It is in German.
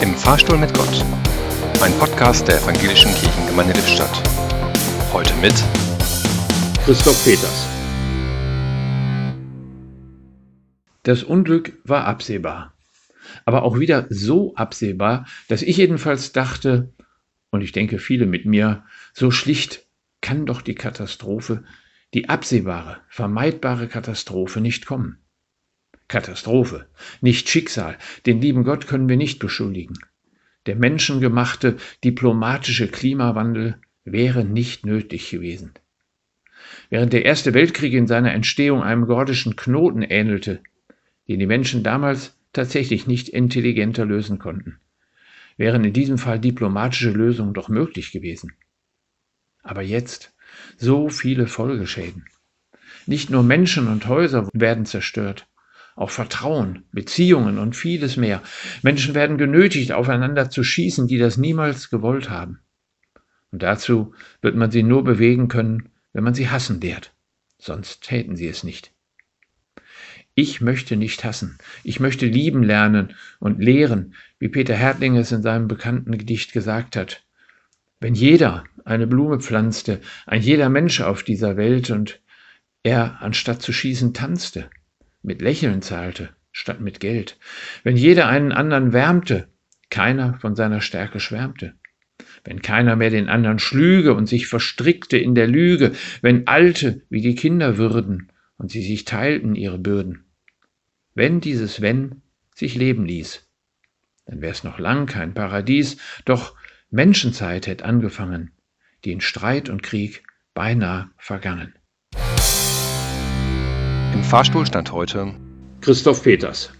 Im Fahrstuhl mit Gott. Ein Podcast der Evangelischen Kirchengemeinde Lippstadt. Heute mit Christoph Peters. Das Unglück war absehbar. Aber auch wieder so absehbar, dass ich jedenfalls dachte, und ich denke viele mit mir, so schlicht kann doch die Katastrophe, die absehbare, vermeidbare Katastrophe nicht kommen. Katastrophe, nicht Schicksal. Den lieben Gott können wir nicht beschuldigen. Der menschengemachte diplomatische Klimawandel wäre nicht nötig gewesen. Während der Erste Weltkrieg in seiner Entstehung einem gordischen Knoten ähnelte, den die Menschen damals tatsächlich nicht intelligenter lösen konnten, wären in diesem Fall diplomatische Lösungen doch möglich gewesen. Aber jetzt so viele Folgeschäden. Nicht nur Menschen und Häuser werden zerstört, auch Vertrauen, Beziehungen und vieles mehr. Menschen werden genötigt, aufeinander zu schießen, die das niemals gewollt haben. Und dazu wird man sie nur bewegen können, wenn man sie hassen lehrt. Sonst täten sie es nicht. Ich möchte nicht hassen. Ich möchte lieben lernen und lehren, wie Peter Hertling es in seinem bekannten Gedicht gesagt hat. Wenn jeder eine Blume pflanzte, ein jeder Mensch auf dieser Welt und er anstatt zu schießen tanzte, mit Lächeln zahlte, statt mit Geld, wenn jeder einen anderen wärmte, keiner von seiner Stärke schwärmte, wenn keiner mehr den anderen schlüge und sich verstrickte in der Lüge, wenn Alte wie die Kinder würden und sie sich teilten ihre Bürden. Wenn dieses Wenn sich leben ließ, dann wär's noch lang kein Paradies, doch Menschenzeit hätt angefangen, die in Streit und Krieg beinahe vergangen. Im Fahrstuhl stand heute Christoph Peters.